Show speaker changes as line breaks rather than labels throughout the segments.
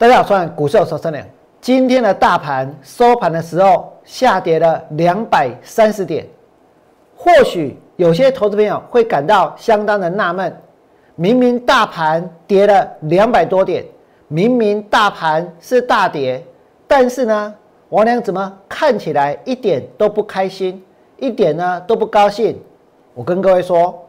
大家好，我是股市有手三良。今天的大盘收盘的时候下跌了两百三十点，或许有些投资朋友会感到相当的纳闷：明明大盘跌了两百多点，明明大盘是大跌，但是呢，王良怎么看起来一点都不开心，一点呢都不高兴？我跟各位说，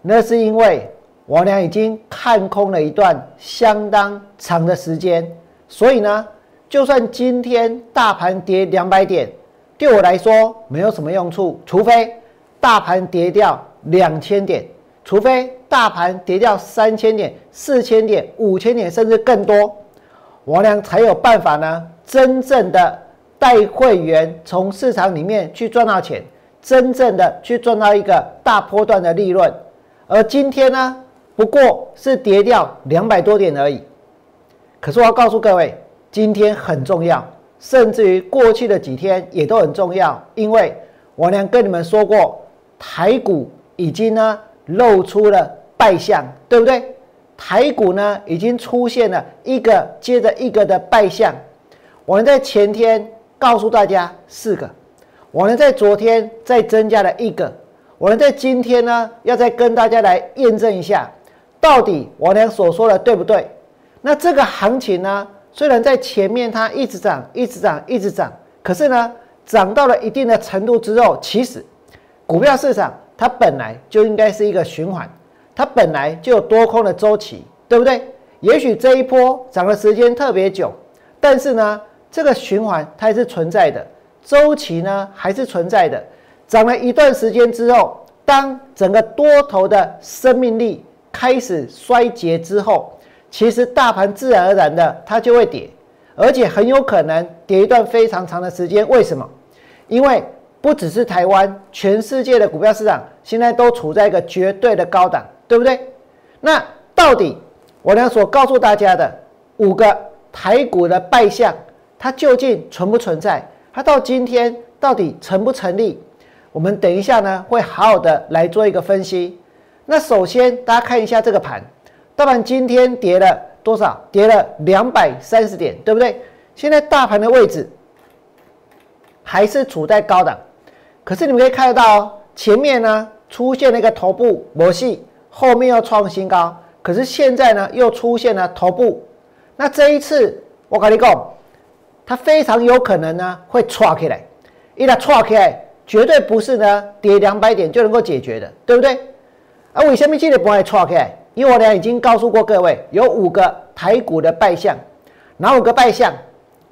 那是因为。王良已经看空了一段相当长的时间，所以呢，就算今天大盘跌两百点，对我来说没有什么用处。除非大盘跌掉两千点，除非大盘跌掉三千点、四千点、五千点，甚至更多，王良才有办法呢，真正的带会员从市场里面去赚到钱，真正的去赚到一个大波段的利润。而今天呢？不过是跌掉两百多点而已，可是我要告诉各位，今天很重要，甚至于过去的几天也都很重要，因为我娘跟你们说过，台股已经呢露出了败相，对不对？台股呢已经出现了一个接着一个的败相。我们在前天告诉大家四个，我们在昨天再增加了一个，我们在今天呢要再跟大家来验证一下。到底我俩所说的对不对？那这个行情呢？虽然在前面它一直涨，一直涨，一直涨，可是呢，涨到了一定的程度之后，其实股票市场它本来就应该是一个循环，它本来就有多空的周期，对不对？也许这一波涨的时间特别久，但是呢，这个循环它还是存在的，周期呢还是存在的。涨了一段时间之后，当整个多头的生命力。开始衰竭之后，其实大盘自然而然的它就会跌，而且很有可能跌一段非常长的时间。为什么？因为不只是台湾，全世界的股票市场现在都处在一个绝对的高档，对不对？那到底我俩所告诉大家的五个台股的败相，它究竟存不存在？它到今天到底成不成立？我们等一下呢会好好的来做一个分析。那首先，大家看一下这个盘，大盘今天跌了多少？跌了两百三十点，对不对？现在大盘的位置还是处在高档，可是你们可以看得到哦，前面呢出现了一个头部模细，后面又创新高，可是现在呢又出现了头部。那这一次我跟你讲，它非常有可能呢会窜起来，一旦窜起来，绝对不是呢跌两百点就能够解决的，对不对？啊，为什么记得不会错开？因为我俩已经告诉过各位，有五个台股的败相，哪五个败相？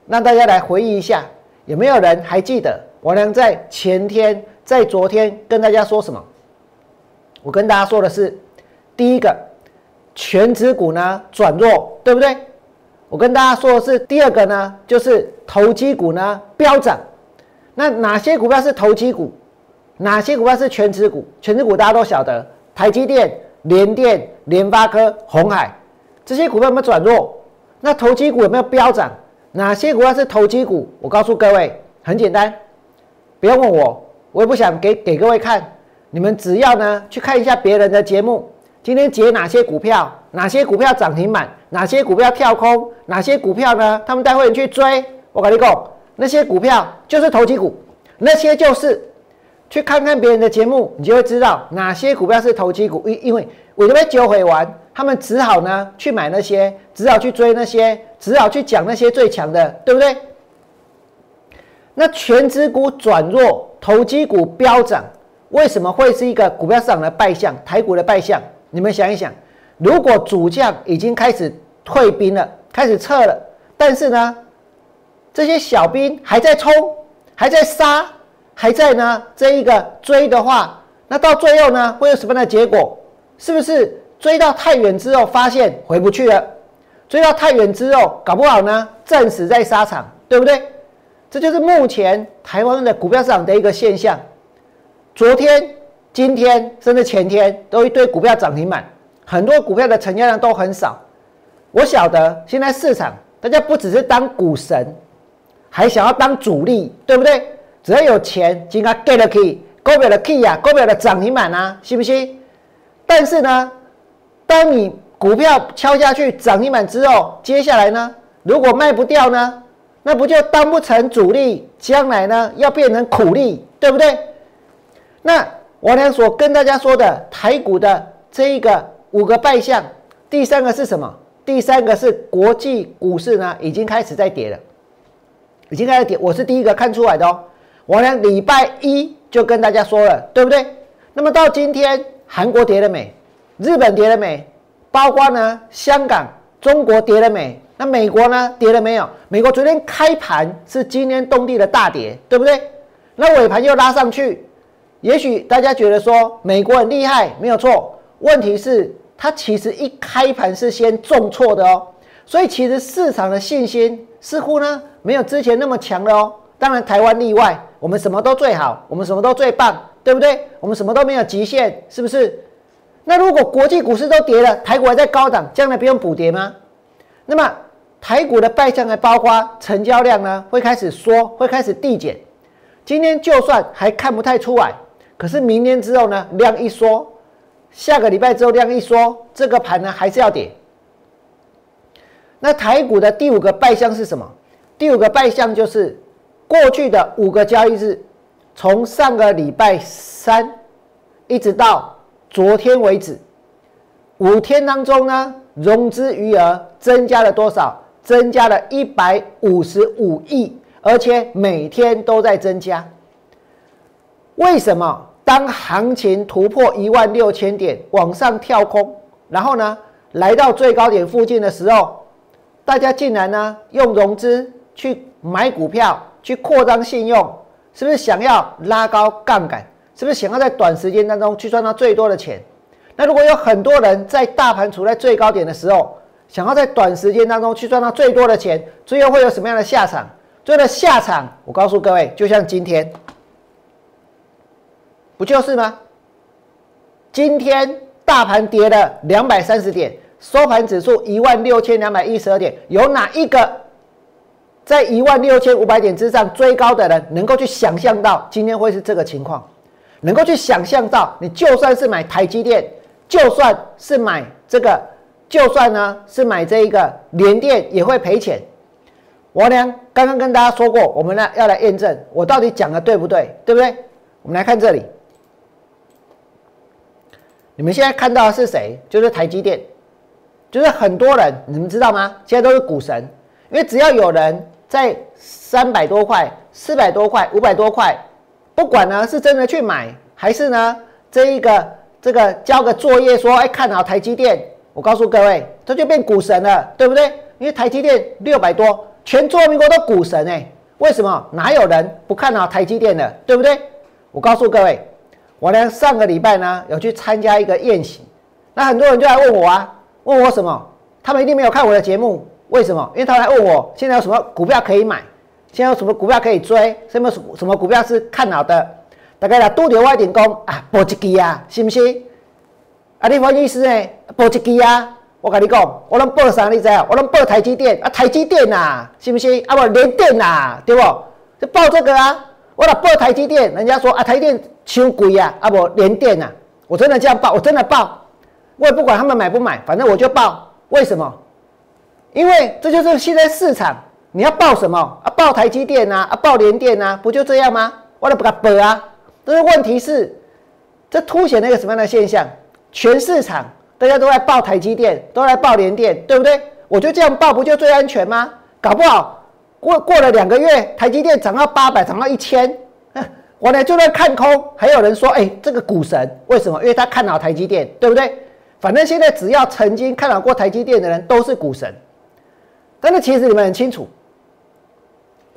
让大家来回忆一下，有没有人还记得？我俩在前天、在昨天跟大家说什么？我跟大家说的是，第一个，全指股呢转弱，对不对？我跟大家说的是第二个呢，就是投机股呢飙涨。那哪些股票是投机股？哪些股票是全指股？全指股大家都晓得。台积电、联电、联发科、红海这些股票有没有转弱？那投机股有没有飙涨？哪些股票是投机股？我告诉各位，很简单，不要问我，我也不想给给各位看。你们只要呢去看一下别人的节目，今天解哪些股票，哪些股票涨停板，哪些股票跳空，哪些股票呢？他们带会员去追。我跟你讲，那些股票就是投机股，那些就是。去看看别人的节目，你就会知道哪些股票是投机股。因因为我这边教会完，他们只好呢去买那些，只好去追那些，只好去讲那些最强的，对不对？那全职股转弱，投机股飙涨，为什么会是一个股票市场的败相？台股的败相？你们想一想，如果主将已经开始退兵了，开始撤了，但是呢，这些小兵还在冲，还在杀。还在呢，这一个追的话，那到最后呢，会有什么样的结果？是不是追到太远之后，发现回不去了？追到太远之后，搞不好呢，战死在沙场，对不对？这就是目前台湾的股票市场的一个现象。昨天、今天甚至前天，都一堆股票涨停板，很多股票的成交量都很少。我晓得现在市场，大家不只是当股神，还想要当主力，对不对？只要有钱，就应该 get 了 key，股票的 key 呀，股票的涨停板啊，是不是？但是呢，当你股票敲下去涨停板之后，接下来呢，如果卖不掉呢，那不就当不成主力，将来呢要变成苦力，对不对？那我俩所跟大家说的台股的这一个五个败象，第三个是什么？第三个是国际股市呢已经开始在跌了，已经开始跌，我是第一个看出来的哦。我呢礼拜一就跟大家说了，对不对？那么到今天，韩国跌了没？日本跌了没？包括呢香港、中国跌了没？那美国呢跌了没有？美国昨天开盘是惊天动地的大跌，对不对？那尾盘又拉上去，也许大家觉得说美国很厉害，没有错。问题是它其实一开盘是先重挫的哦，所以其实市场的信心似乎呢没有之前那么强了哦。当然台湾例外，我们什么都最好，我们什么都最棒，对不对？我们什么都没有极限，是不是？那如果国际股市都跌了，台股还在高档，将来不用补跌吗？那么台股的败象还包括成交量呢，会开始缩，会开始递减。今天就算还看不太出来，可是明年之后呢，量一缩，下个礼拜之后量一缩，这个盘呢还是要跌。那台股的第五个败象是什么？第五个败象就是过去的五个交易日，从上个礼拜三一直到昨天为止，五天当中呢，融资余额增加了多少？增加了一百五十五亿，而且每天都在增加。为什么？当行情突破一万六千点往上跳空，然后呢，来到最高点附近的时候，大家竟然呢用融资去买股票，去扩张信用，是不是想要拉高杠杆？是不是想要在短时间当中去赚到最多的钱？那如果有很多人在大盘处在最高点的时候，想要在短时间当中去赚到最多的钱，最后会有什么样的下场？最后的下场，我告诉各位，就像今天，不就是吗？今天大盘跌了两百三十点，收盘指数一万六千两百一十二点，有哪一个在一万六千五百点之上追高的人能够去想象到今天会是这个情况？能够去想象到，你就算是买台积电，就算是买这个。就算呢是买这一个联电也会赔钱。我呢刚刚跟大家说过，我们呢要来验证我到底讲的对不对，对不对？我们来看这里，你们现在看到的是谁？就是台积电，就是很多人，你们知道吗？现在都是股神，因为只要有人在三百多块、四百多块、五百多块，不管呢是真的去买，还是呢这一个这个交个作业说，哎看好台积电。我告诉各位，这就变股神了，对不对？因为台积电六百多，全中华民国都股神哎，为什么？哪有人不看好台积电的，对不对？我告诉各位，我呢上个礼拜呢有去参加一个宴席，那很多人就来问我啊，问我什么？他们一定没有看我的节目，为什么？因为他来问我现在有什么股票可以买，现在有什么股票可以追，什么什么股票是看好的？大概啦，多点外点工啊，搏一支啊，信不信？啊，你翻意思呢？报一支啊！我跟你讲，我能报啥？你知啊？我能报台积电啊！台积电呐，是不是？啊不，联电呐，对不？就报这个啊！我来报台积电，人家说啊，台积电超贵啊！啊不，联电呐，我真的这样报，我真的报。我也不管他们买不买，反正我就报。为什么？因为这就是现在市场，你要报什么啊？报台积电呐，啊报联电呐，不就这样吗？我都不敢报啊！但是问题是，这凸显了一个什么样的现象？全市场大家都在报台积电，都在报联电，对不对？我就这样报，不就最安全吗？搞不好过过了两个月，台积电涨到八百，涨到一千，我呢就在看空。还有人说，哎，这个股神为什么？因为他看好台积电，对不对？反正现在只要曾经看好过台积电的人都是股神。但是其实你们很清楚，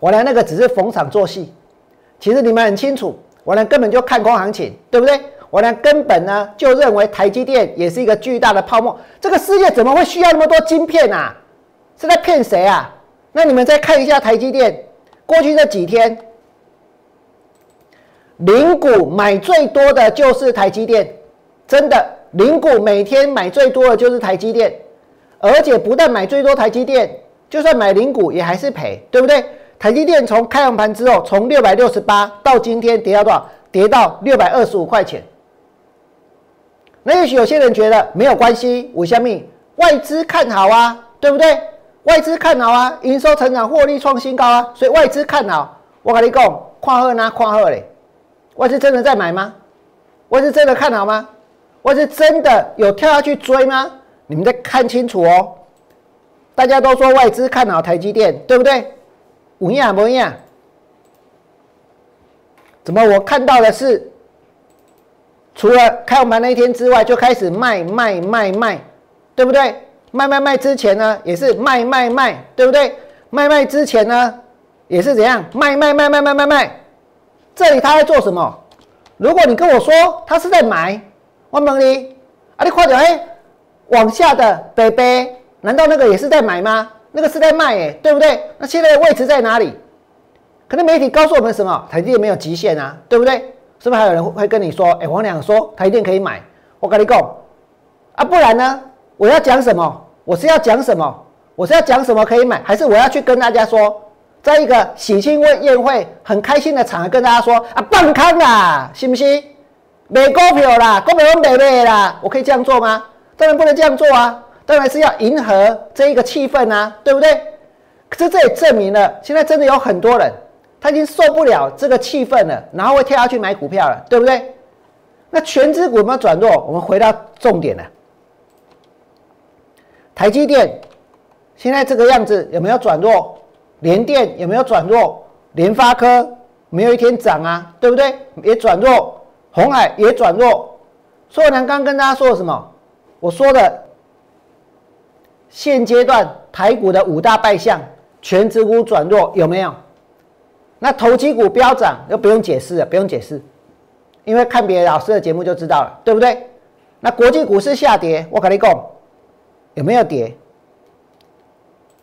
我呢那个只是逢场作戏。其实你们很清楚，我呢根本就看空行情，对不对？我呢，根本呢就认为台积电也是一个巨大的泡沫。这个世界怎么会需要那么多晶片啊？是在骗谁啊？那你们再看一下台积电过去这几天，零股买最多的就是台积电，真的，零股每天买最多的就是台积电，而且不但买最多台积电，就算买零股也还是赔，对不对？台积电从开完盘之后，从六百六十八到今天跌到多少？跌到六百二十五块钱。那也许有些人觉得没有关系，五香蜜外资看好啊，对不对？外资看好啊，营收成长、获利创新高啊，所以外资看好。我跟你讲，跨贺呢，跨贺嘞，外资真的在买吗？外资真的看好吗？外资真的有跳下去追吗？你们再看清楚哦。大家都说外资看好台积电，对不对？五样不一样？怎么我看到的是，除了开盘那一天之外，就开始卖卖卖卖，对不对？卖卖卖之前呢，也是卖卖卖，对不对？卖卖之前呢，也是怎样？卖卖卖卖卖卖卖。这里他在做什么？如果你跟我说他是在买，我问你，啊，你看到哎，往下的北北。难道那个也是在买吗？那个是在卖，哎，对不对？那现在的位置在哪里？可能媒体告诉我们什么？台积电没有极限啊，对不对？是不是还有人会跟你说，哎，王良说台积电可以买？我跟你讲啊，不然呢？我要讲什么？我是要讲什么？我是要讲什么可以买？还是我要去跟大家说，在一个喜庆会宴会很开心的场合跟大家说啊，棒康啦，信不信？买股票啦，股票我买买啦，我可以这样做吗？当然不能这样做啊。当然是要迎合这一个气氛啊，对不对？可是这也证明了，现在真的有很多人他已经受不了这个气氛了，然后会跳下去买股票了，对不对？那全资股有没有转弱？我们回到重点了，台积电现在这个样子有没有转弱？联电有没有转弱？联发科没有一天涨啊，对不对？也转弱，红海也转弱。所以我刚刚跟大家说了什么？我说的。现阶段台股的五大败象，全指股转弱有没有？那投机股飙涨又不用解释了，不用解释，因为看别的老师的节目就知道了，对不对？那国际股市下跌，我跟你讲，有没有跌？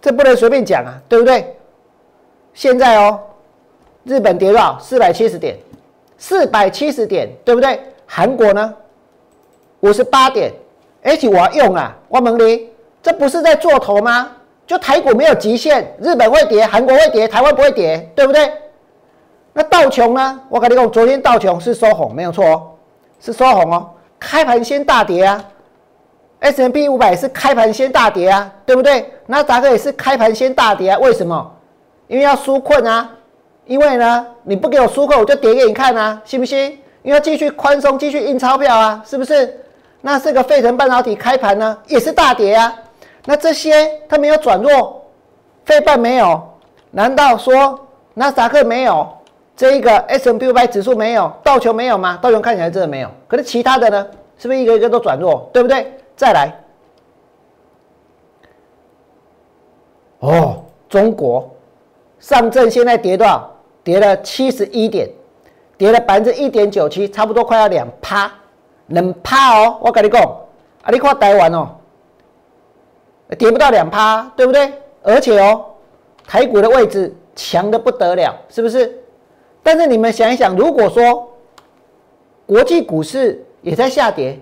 这不能随便讲啊，对不对？现在哦，日本跌多少？四百七十点，四百七十点，对不对？韩国呢？五十八点，而且我要用啊，我问你。这不是在做头吗？就台股没有极限，日本会跌，韩国会跌，台湾不会跌，对不对？那道琼呢？我跟你讲，昨天道琼是收红，没有错哦，是收红哦。开盘先大跌啊，S M P 五百是开盘先大跌啊，对不对？那达克也是开盘先大跌啊，为什么？因为要纾困啊，因为呢，你不给我纾困，我就跌给你看啊，信不信？因为要继续宽松，继续印钞票啊，是不是？那这个费城半导体开盘呢，也是大跌啊。那这些它没有转弱，费半没有，难道说纳斯达克没有，这一个 S M P 五百指数没有，道琼没有吗？道琼看起来真的没有，可是其他的呢？是不是一个一个都转弱，对不对？再来，哦，中国上证现在跌多少？跌了七十一点，跌了百分之一点九七，差不多快要两趴，两趴哦！我跟你讲，啊，你看台湾哦。跌不到两趴，对不对？而且哦，台股的位置强的不得了，是不是？但是你们想一想，如果说国际股市也在下跌，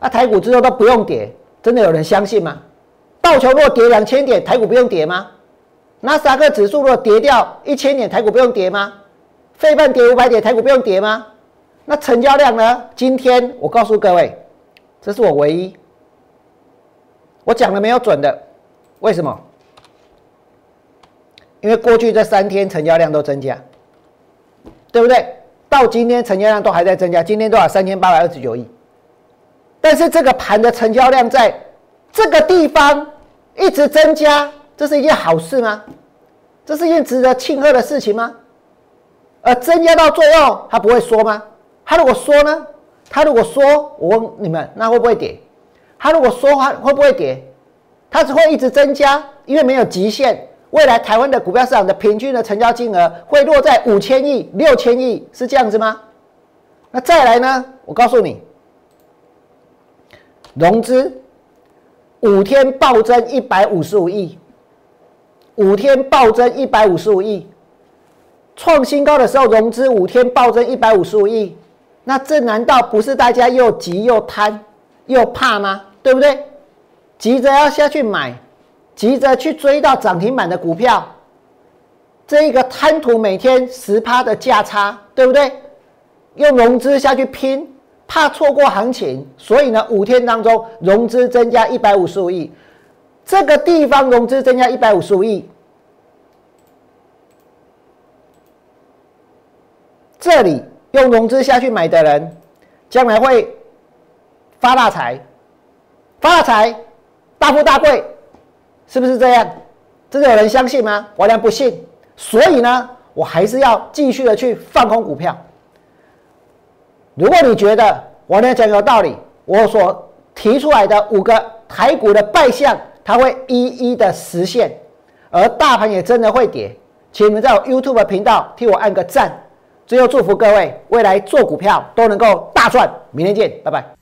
那台股之后都不用跌，真的有人相信吗？道琼若跌两千点，台股不用跌吗？纳斯达克指数若跌掉一千点，台股不用跌吗？费半跌五百点，台股不用跌吗？那成交量呢？今天我告诉各位，这是我唯一。我讲的没有准的，为什么？因为过去这三天成交量都增加，对不对？到今天成交量都还在增加，今天多少？三千八百二十九亿。但是这个盘的成交量在这个地方一直增加，这是一件好事吗？这是一件值得庆贺的事情吗？而增加到最后，他不会说吗？他如果说呢？他如果说，我问你们，那会不会跌？它如果说话会不会跌？它只会一直增加，因为没有极限。未来台湾的股票市场的平均的成交金额会落在五千亿、六千亿，是这样子吗？那再来呢？我告诉你，融资五天暴增一百五十五亿，五天暴增一百五十五亿，创新高的时候融资五天暴增一百五十五亿，那这难道不是大家又急又贪又怕吗？对不对？急着要下去买，急着去追到涨停板的股票，这一个贪图每天十趴的价差，对不对？用融资下去拼，怕错过行情，所以呢，五天当中融资增加一百五十五亿。这个地方融资增加一百五十五亿，这里用融资下去买的人，将来会发大财，发大财，大富大贵，是不是这样？真的有人相信吗？我良不信，所以呢，我还是要继续的去放空股票。如果你觉得我呢讲有道理，我所提出来的五个台股的败相，它会一一的实现，而大盘也真的会跌，请你们在我 YouTube 频道替我按个赞。最后祝福各位未来做股票都能够大赚，明天见，拜拜。